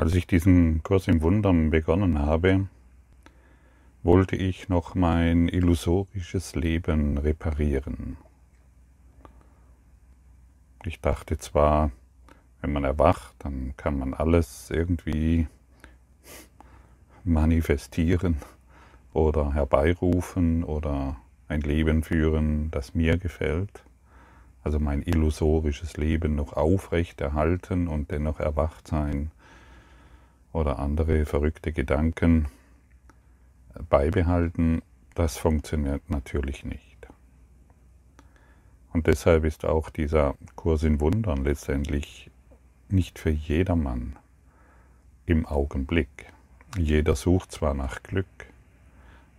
Als ich diesen Kurs im Wundern begonnen habe, wollte ich noch mein illusorisches Leben reparieren. Ich dachte zwar, wenn man erwacht, dann kann man alles irgendwie manifestieren oder herbeirufen oder ein Leben führen, das mir gefällt, also mein illusorisches Leben noch aufrecht erhalten und dennoch erwacht sein oder andere verrückte Gedanken beibehalten, das funktioniert natürlich nicht. Und deshalb ist auch dieser Kurs in Wundern letztendlich nicht für jedermann im Augenblick. Jeder sucht zwar nach Glück,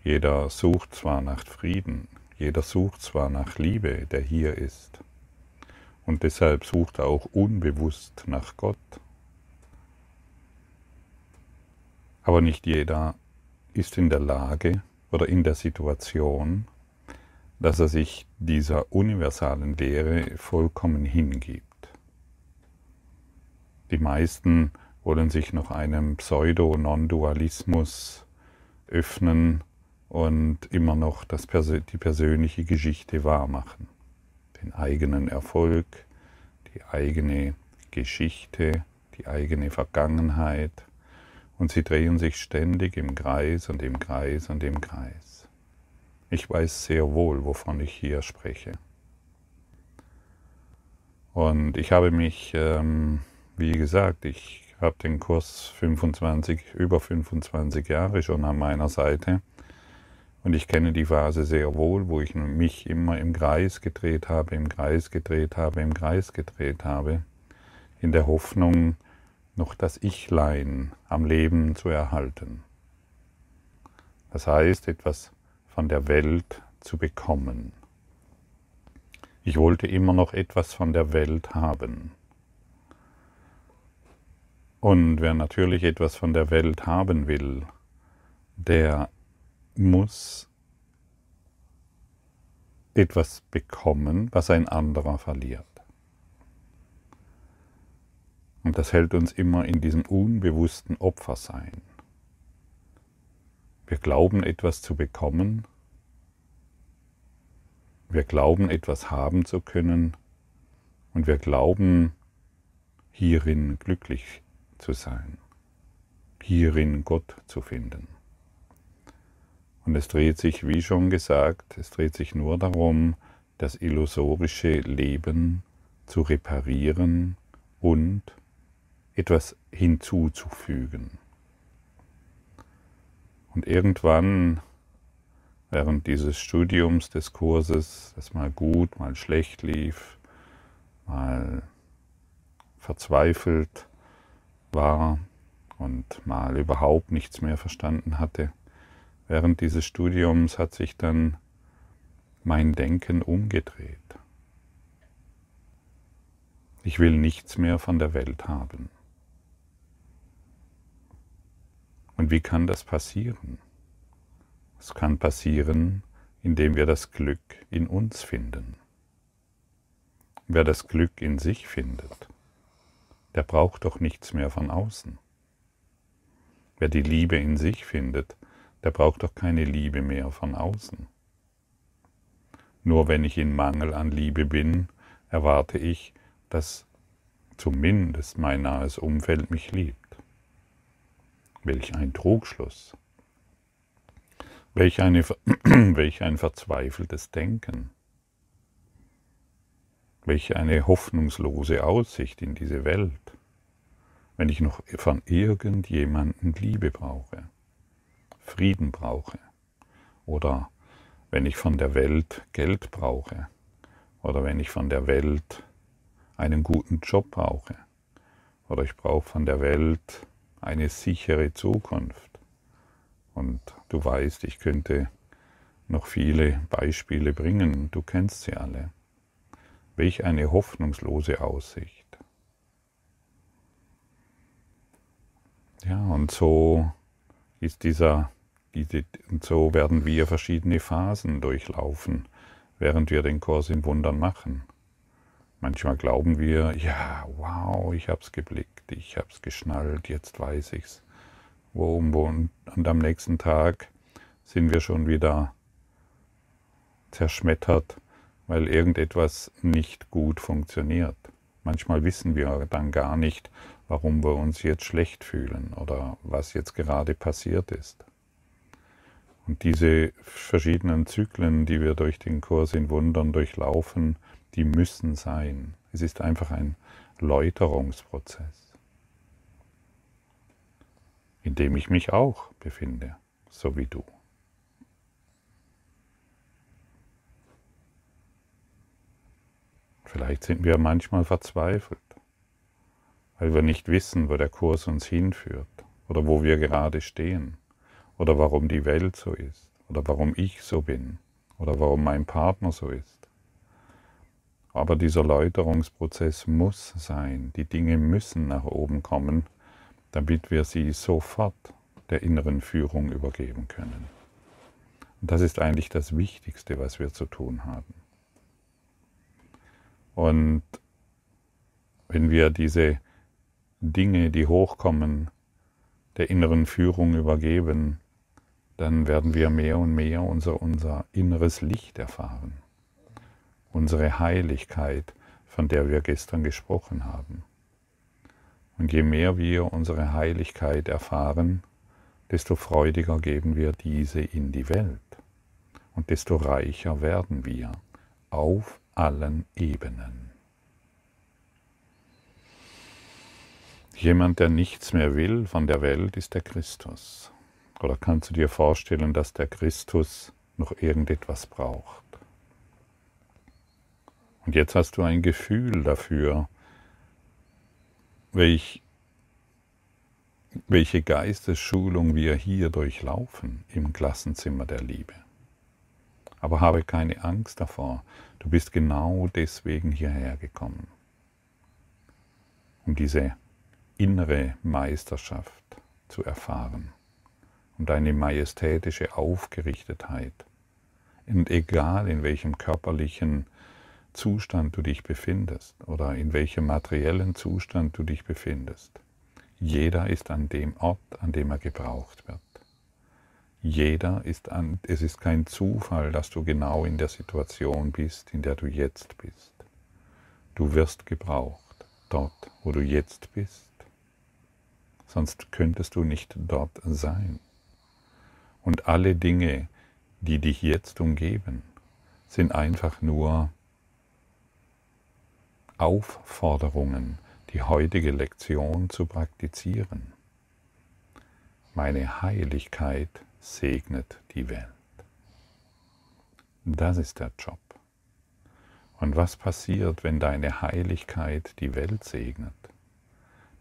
jeder sucht zwar nach Frieden, jeder sucht zwar nach Liebe, der hier ist. Und deshalb sucht er auch unbewusst nach Gott. Aber nicht jeder ist in der Lage oder in der Situation, dass er sich dieser universalen Lehre vollkommen hingibt. Die meisten wollen sich noch einem Pseudo-Non-Dualismus öffnen und immer noch das, die persönliche Geschichte wahrmachen. Den eigenen Erfolg, die eigene Geschichte, die eigene Vergangenheit. Und sie drehen sich ständig im Kreis und im Kreis und im Kreis. Ich weiß sehr wohl, wovon ich hier spreche. Und ich habe mich, ähm, wie gesagt, ich habe den Kurs 25, über 25 Jahre schon an meiner Seite. Und ich kenne die Phase sehr wohl, wo ich mich immer im Kreis gedreht habe, im Kreis gedreht habe, im Kreis gedreht habe, in der Hoffnung, noch das Ichlein am Leben zu erhalten. Das heißt, etwas von der Welt zu bekommen. Ich wollte immer noch etwas von der Welt haben. Und wer natürlich etwas von der Welt haben will, der muss etwas bekommen, was ein anderer verliert. Und das hält uns immer in diesem unbewussten Opfersein. Wir glauben etwas zu bekommen, wir glauben etwas haben zu können und wir glauben hierin glücklich zu sein, hierin Gott zu finden. Und es dreht sich, wie schon gesagt, es dreht sich nur darum, das illusorische Leben zu reparieren und etwas hinzuzufügen. Und irgendwann, während dieses Studiums des Kurses, das mal gut, mal schlecht lief, mal verzweifelt, war und mal überhaupt nichts mehr verstanden hatte. Während dieses Studiums hat sich dann mein Denken umgedreht. Ich will nichts mehr von der Welt haben. Und wie kann das passieren? Es kann passieren, indem wir das Glück in uns finden. Wer das Glück in sich findet, der braucht doch nichts mehr von außen. Wer die Liebe in sich findet, der braucht doch keine Liebe mehr von außen. Nur wenn ich in Mangel an Liebe bin, erwarte ich, dass zumindest mein nahes Umfeld mich liebt. Welch ein Trugschluss. Welch, eine, welch ein verzweifeltes Denken. Welche eine hoffnungslose Aussicht in diese Welt, wenn ich noch von irgendjemandem Liebe brauche, Frieden brauche oder wenn ich von der Welt Geld brauche oder wenn ich von der Welt einen guten Job brauche oder ich brauche von der Welt eine sichere Zukunft. Und du weißt, ich könnte noch viele Beispiele bringen, du kennst sie alle. Welch eine hoffnungslose Aussicht. Ja, und so ist dieser, diese, und so werden wir verschiedene Phasen durchlaufen, während wir den Kurs in Wundern machen. Manchmal glauben wir, ja, wow, ich habe es geblickt, ich habe es geschnallt, jetzt weiß ich's. Wo, wo, und am nächsten Tag sind wir schon wieder zerschmettert, weil irgendetwas nicht gut funktioniert. Manchmal wissen wir dann gar nicht, warum wir uns jetzt schlecht fühlen oder was jetzt gerade passiert ist. Und diese verschiedenen Zyklen, die wir durch den Kurs in Wundern durchlaufen, die müssen sein. Es ist einfach ein Läuterungsprozess, in dem ich mich auch befinde, so wie du. Vielleicht sind wir manchmal verzweifelt, weil wir nicht wissen, wo der Kurs uns hinführt oder wo wir gerade stehen oder warum die Welt so ist oder warum ich so bin oder warum mein Partner so ist. Aber dieser Läuterungsprozess muss sein. Die Dinge müssen nach oben kommen, damit wir sie sofort der inneren Führung übergeben können. Und das ist eigentlich das Wichtigste, was wir zu tun haben. Und wenn wir diese Dinge, die hochkommen, der inneren Führung übergeben, dann werden wir mehr und mehr unser, unser inneres Licht erfahren unsere Heiligkeit, von der wir gestern gesprochen haben. Und je mehr wir unsere Heiligkeit erfahren, desto freudiger geben wir diese in die Welt und desto reicher werden wir auf allen Ebenen. Jemand, der nichts mehr will von der Welt, ist der Christus. Oder kannst du dir vorstellen, dass der Christus noch irgendetwas braucht? Und jetzt hast du ein Gefühl dafür, welch, welche Geistesschulung wir hier durchlaufen im Klassenzimmer der Liebe. Aber habe keine Angst davor, du bist genau deswegen hierher gekommen, um diese innere Meisterschaft zu erfahren, um deine majestätische Aufgerichtetheit, und egal in welchem körperlichen Zustand du dich befindest oder in welchem materiellen Zustand du dich befindest. Jeder ist an dem Ort, an dem er gebraucht wird. Jeder ist an, es ist kein Zufall, dass du genau in der Situation bist, in der du jetzt bist. Du wirst gebraucht, dort, wo du jetzt bist. Sonst könntest du nicht dort sein. Und alle Dinge, die dich jetzt umgeben, sind einfach nur Aufforderungen, die heutige Lektion zu praktizieren. Meine Heiligkeit segnet die Welt. Das ist der Job. Und was passiert, wenn deine Heiligkeit die Welt segnet?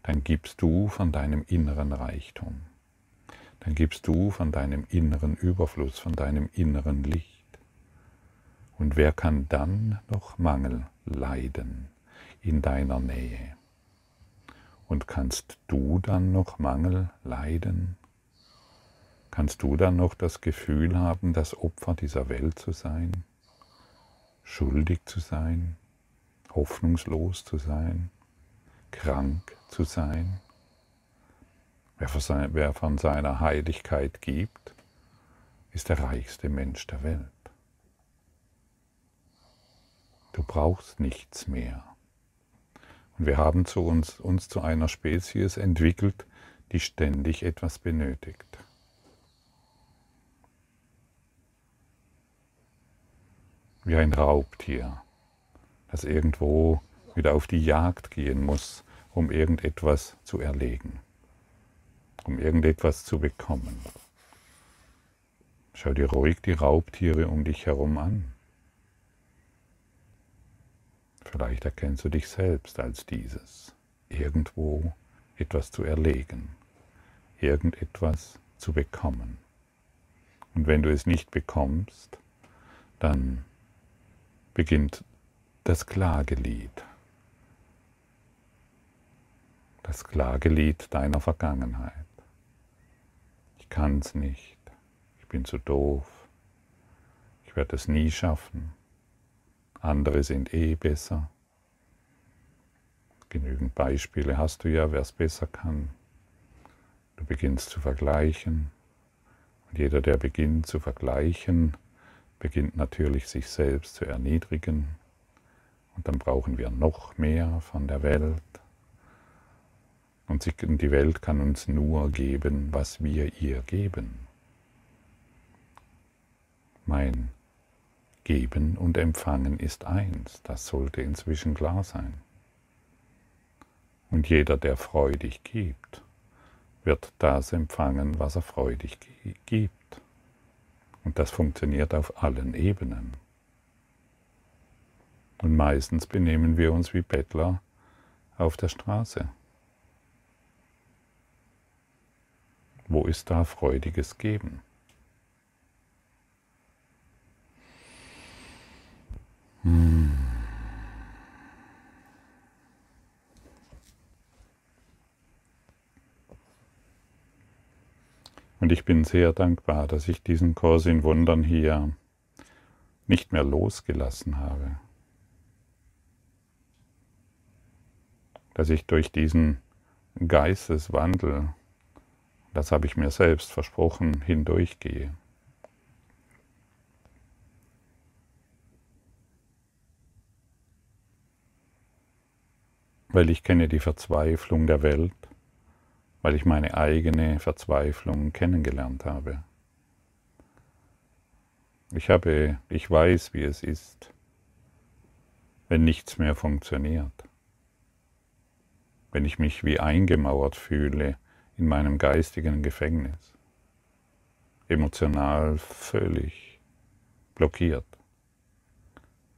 Dann gibst du von deinem inneren Reichtum. Dann gibst du von deinem inneren Überfluss, von deinem inneren Licht. Und wer kann dann noch Mangel leiden? In deiner Nähe. Und kannst du dann noch Mangel leiden? Kannst du dann noch das Gefühl haben, das Opfer dieser Welt zu sein, schuldig zu sein, hoffnungslos zu sein, krank zu sein? Wer von seiner Heiligkeit gibt, ist der reichste Mensch der Welt. Du brauchst nichts mehr. Und wir haben zu uns, uns zu einer Spezies entwickelt, die ständig etwas benötigt. Wie ein Raubtier, das irgendwo wieder auf die Jagd gehen muss, um irgendetwas zu erlegen, um irgendetwas zu bekommen. Schau dir ruhig die Raubtiere um dich herum an. Vielleicht erkennst du dich selbst als dieses, irgendwo etwas zu erlegen, irgendetwas zu bekommen. Und wenn du es nicht bekommst, dann beginnt das Klagelied. Das Klagelied deiner Vergangenheit. Ich kann es nicht. Ich bin zu doof. Ich werde es nie schaffen andere sind eh besser. Genügend Beispiele hast du ja, wer es besser kann. Du beginnst zu vergleichen. Und jeder, der beginnt zu vergleichen, beginnt natürlich sich selbst zu erniedrigen. Und dann brauchen wir noch mehr von der Welt. Und die Welt kann uns nur geben, was wir ihr geben. Mein Geben und Empfangen ist eins, das sollte inzwischen klar sein. Und jeder, der freudig gibt, wird das empfangen, was er freudig gibt. Und das funktioniert auf allen Ebenen. Und meistens benehmen wir uns wie Bettler auf der Straße. Wo ist da freudiges Geben? Und ich bin sehr dankbar, dass ich diesen Kurs in Wundern hier nicht mehr losgelassen habe. Dass ich durch diesen Geisteswandel, das habe ich mir selbst versprochen, hindurchgehe. Weil ich kenne die Verzweiflung der Welt weil ich meine eigene Verzweiflung kennengelernt habe. Ich habe, ich weiß, wie es ist, wenn nichts mehr funktioniert, wenn ich mich wie eingemauert fühle in meinem geistigen Gefängnis, emotional völlig blockiert,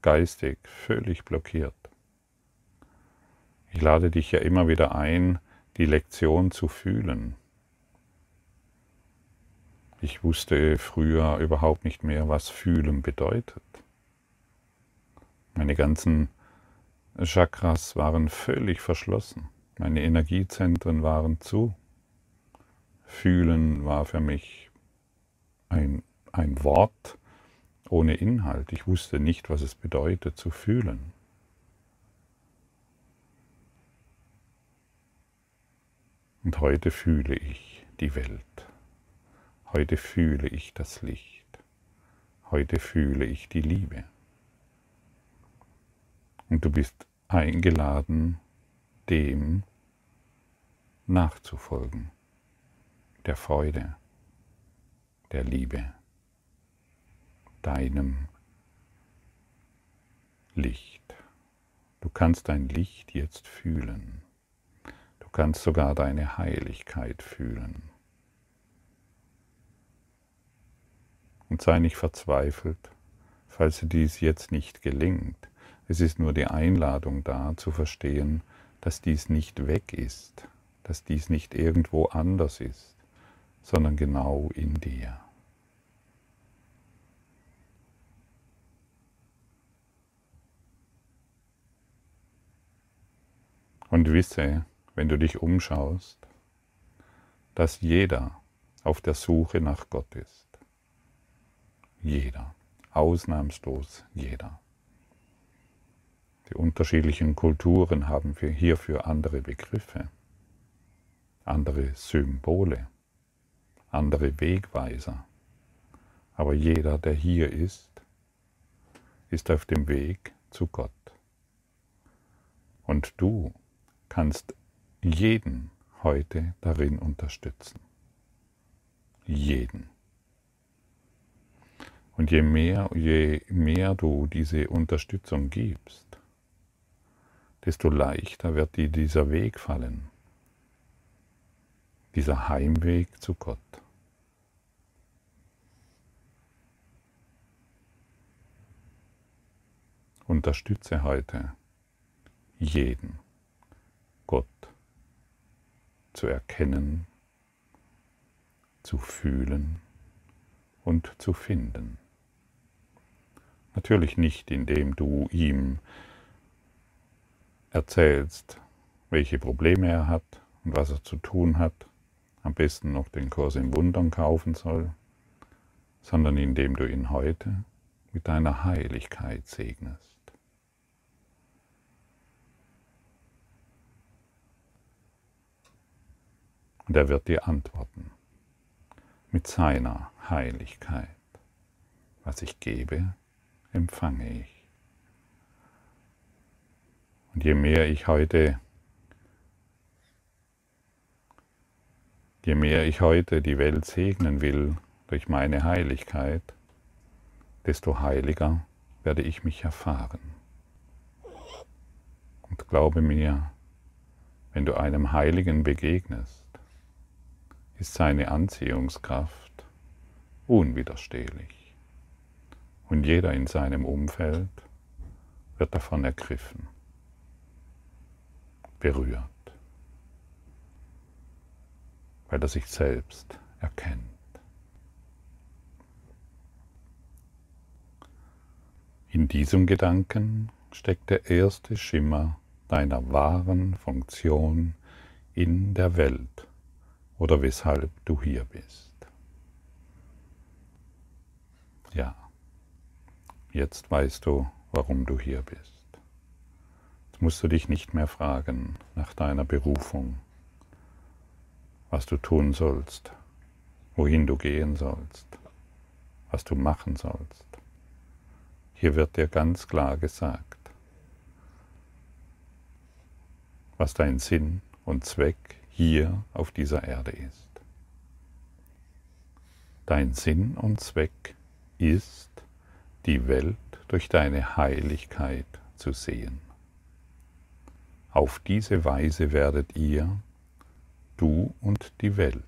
geistig völlig blockiert. Ich lade dich ja immer wieder ein, die Lektion zu fühlen. Ich wusste früher überhaupt nicht mehr, was fühlen bedeutet. Meine ganzen Chakras waren völlig verschlossen. Meine Energiezentren waren zu. Fühlen war für mich ein, ein Wort ohne Inhalt. Ich wusste nicht, was es bedeutet zu fühlen. Und heute fühle ich die Welt. Heute fühle ich das Licht. Heute fühle ich die Liebe. Und du bist eingeladen, dem nachzufolgen, der Freude, der Liebe, deinem Licht. Du kannst dein Licht jetzt fühlen kannst sogar deine Heiligkeit fühlen. Und sei nicht verzweifelt, falls dir dies jetzt nicht gelingt. Es ist nur die Einladung da zu verstehen, dass dies nicht weg ist, dass dies nicht irgendwo anders ist, sondern genau in dir. Und wisse, wenn du dich umschaust, dass jeder auf der Suche nach Gott ist. Jeder, ausnahmslos jeder. Die unterschiedlichen Kulturen haben hierfür andere Begriffe, andere Symbole, andere Wegweiser. Aber jeder, der hier ist, ist auf dem Weg zu Gott. Und du kannst jeden heute darin unterstützen. Jeden. Und je mehr, je mehr du diese Unterstützung gibst, desto leichter wird dir dieser Weg fallen, dieser Heimweg zu Gott. Unterstütze heute jeden Gott zu erkennen, zu fühlen und zu finden. Natürlich nicht, indem du ihm erzählst, welche Probleme er hat und was er zu tun hat, am besten noch den Kurs in Wundern kaufen soll, sondern indem du ihn heute mit deiner Heiligkeit segnest. Und er wird dir antworten mit seiner Heiligkeit. Was ich gebe, empfange ich. Und je mehr ich heute, je mehr ich heute die Welt segnen will durch meine Heiligkeit, desto heiliger werde ich mich erfahren. Und glaube mir, wenn du einem Heiligen begegnest, ist seine Anziehungskraft unwiderstehlich. Und jeder in seinem Umfeld wird davon ergriffen, berührt, weil er sich selbst erkennt. In diesem Gedanken steckt der erste Schimmer deiner wahren Funktion in der Welt oder weshalb du hier bist. Ja, jetzt weißt du, warum du hier bist. Jetzt musst du dich nicht mehr fragen nach deiner Berufung, was du tun sollst, wohin du gehen sollst, was du machen sollst. Hier wird dir ganz klar gesagt, was dein Sinn und Zweck hier auf dieser Erde ist. Dein Sinn und Zweck ist, die Welt durch deine Heiligkeit zu sehen. Auf diese Weise werdet ihr, du und die Welt,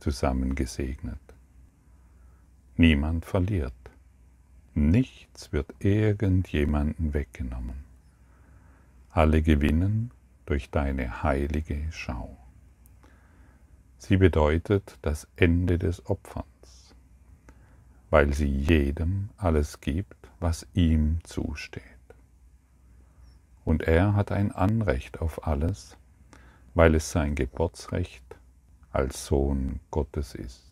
zusammen gesegnet. Niemand verliert. Nichts wird irgendjemanden weggenommen. Alle gewinnen durch deine heilige Schau. Sie bedeutet das Ende des Opferns, weil sie jedem alles gibt, was ihm zusteht. Und er hat ein Anrecht auf alles, weil es sein Geburtsrecht als Sohn Gottes ist.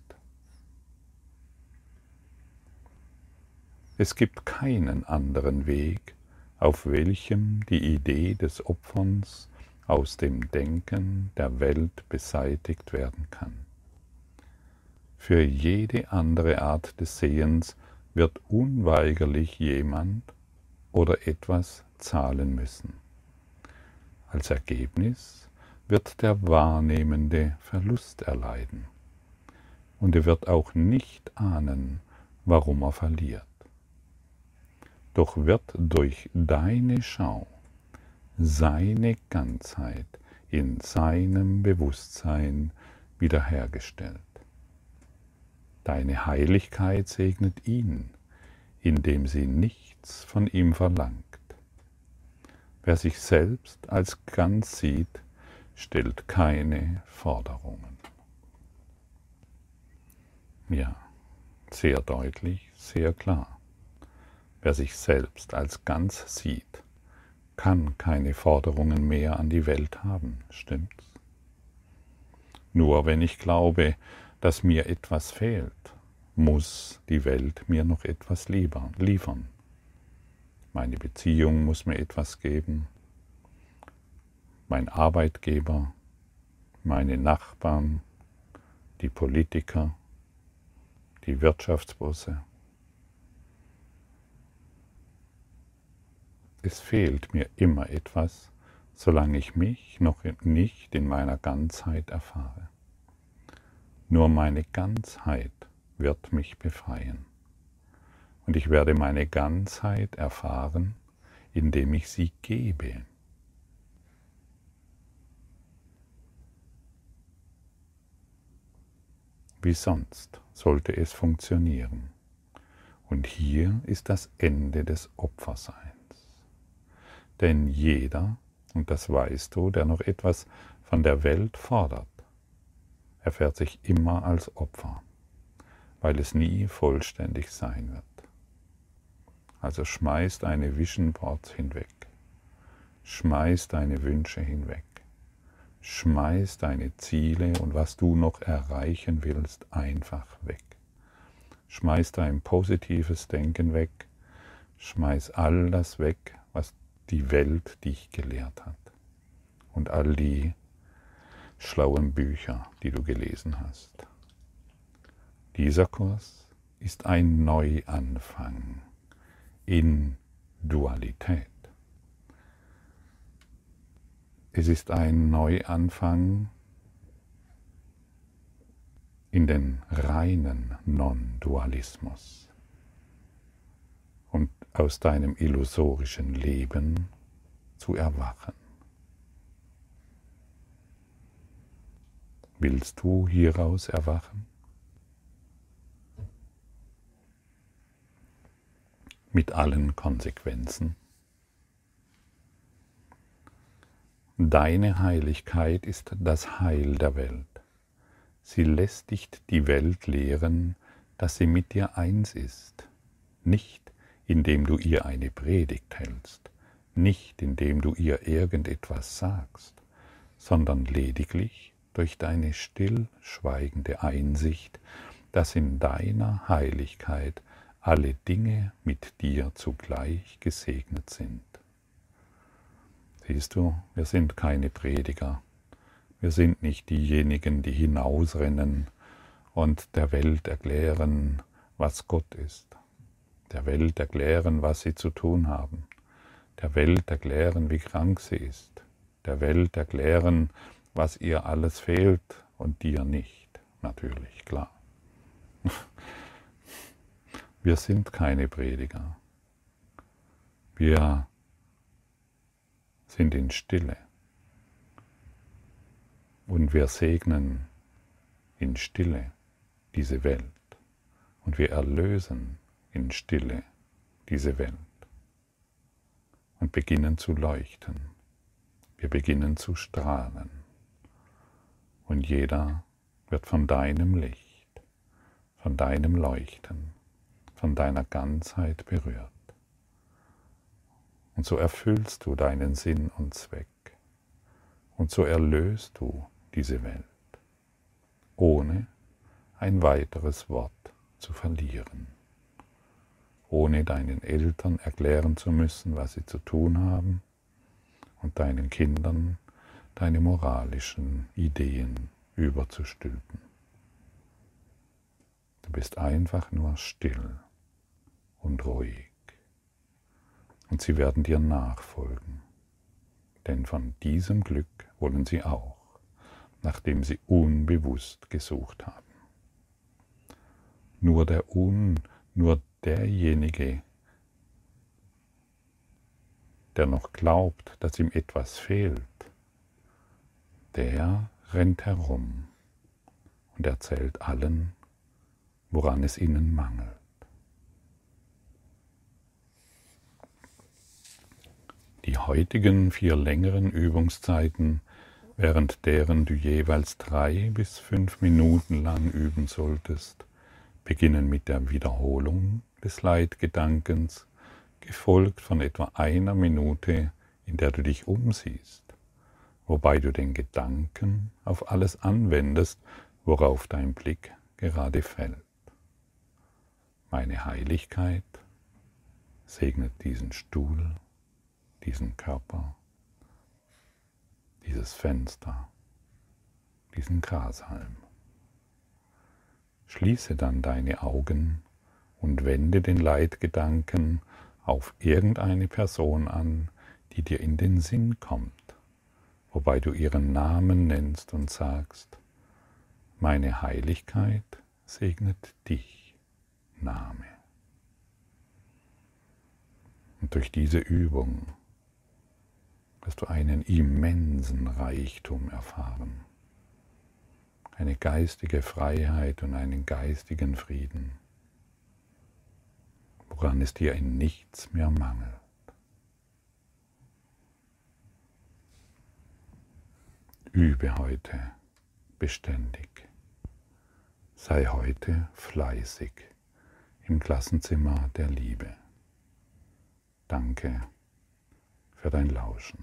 Es gibt keinen anderen Weg, auf welchem die Idee des Opferns aus dem Denken der Welt beseitigt werden kann. Für jede andere Art des Sehens wird unweigerlich jemand oder etwas zahlen müssen. Als Ergebnis wird der Wahrnehmende Verlust erleiden und er wird auch nicht ahnen, warum er verliert doch wird durch deine Schau seine Ganzheit in seinem Bewusstsein wiederhergestellt. Deine Heiligkeit segnet ihn, indem sie nichts von ihm verlangt. Wer sich selbst als ganz sieht, stellt keine Forderungen. Ja, sehr deutlich, sehr klar. Wer sich selbst als ganz sieht, kann keine Forderungen mehr an die Welt haben, stimmt's? Nur wenn ich glaube, dass mir etwas fehlt, muss die Welt mir noch etwas liefern. Meine Beziehung muss mir etwas geben, mein Arbeitgeber, meine Nachbarn, die Politiker, die Wirtschaftsbosse. Es fehlt mir immer etwas, solange ich mich noch nicht in meiner Ganzheit erfahre. Nur meine Ganzheit wird mich befreien. Und ich werde meine Ganzheit erfahren, indem ich sie gebe. Wie sonst sollte es funktionieren. Und hier ist das Ende des Opferseins. Denn jeder, und das weißt du, der noch etwas von der Welt fordert, erfährt sich immer als Opfer, weil es nie vollständig sein wird. Also schmeiß deine Vision Boards hinweg, schmeiß deine Wünsche hinweg, schmeiß deine Ziele und was du noch erreichen willst einfach weg. Schmeiß dein positives Denken weg, schmeiß all das weg, die Welt dich gelehrt hat. Und all die schlauen Bücher, die du gelesen hast. Dieser Kurs ist ein Neuanfang in Dualität. Es ist ein Neuanfang in den reinen Non-Dualismus aus deinem illusorischen Leben zu erwachen. Willst du hieraus erwachen? Mit allen Konsequenzen? Deine Heiligkeit ist das Heil der Welt. Sie lässt dich die Welt lehren, dass sie mit dir eins ist, nicht indem du ihr eine Predigt hältst, nicht indem du ihr irgendetwas sagst, sondern lediglich durch deine stillschweigende Einsicht, dass in deiner Heiligkeit alle Dinge mit dir zugleich gesegnet sind. Siehst du, wir sind keine Prediger, wir sind nicht diejenigen, die hinausrennen und der Welt erklären, was Gott ist, der Welt erklären, was sie zu tun haben, der Welt erklären, wie krank sie ist, der Welt erklären, was ihr alles fehlt und dir nicht, natürlich, klar. Wir sind keine Prediger. Wir sind in Stille. Und wir segnen in Stille diese Welt. Und wir erlösen in Stille diese Welt. Und beginnen zu leuchten. Wir beginnen zu strahlen und jeder wird von deinem Licht, von deinem Leuchten, von deiner Ganzheit berührt. Und so erfüllst du deinen Sinn und Zweck und so erlöst du diese Welt, ohne ein weiteres Wort zu verlieren, ohne deinen Eltern erklären zu müssen, was sie zu tun haben und deinen Kindern deine moralischen Ideen überzustülpen. Du bist einfach nur still und ruhig. Und sie werden dir nachfolgen. Denn von diesem Glück wollen sie auch, nachdem sie unbewusst gesucht haben. Nur der Un, nur derjenige, der noch glaubt, dass ihm etwas fehlt, der rennt herum und erzählt allen, woran es ihnen mangelt. Die heutigen vier längeren Übungszeiten, während deren du jeweils drei bis fünf Minuten lang üben solltest, beginnen mit der Wiederholung des Leitgedankens, gefolgt von etwa einer Minute, in der du dich umsiehst wobei du den Gedanken auf alles anwendest, worauf dein Blick gerade fällt. Meine Heiligkeit segnet diesen Stuhl, diesen Körper, dieses Fenster, diesen Grashalm. Schließe dann deine Augen und wende den Leitgedanken auf irgendeine Person an, die dir in den Sinn kommt wobei du ihren Namen nennst und sagst, meine Heiligkeit segnet dich, Name. Und durch diese Übung wirst du einen immensen Reichtum erfahren, eine geistige Freiheit und einen geistigen Frieden, woran es dir in nichts mehr mangelt. Übe heute beständig. Sei heute fleißig im Klassenzimmer der Liebe. Danke für dein Lauschen.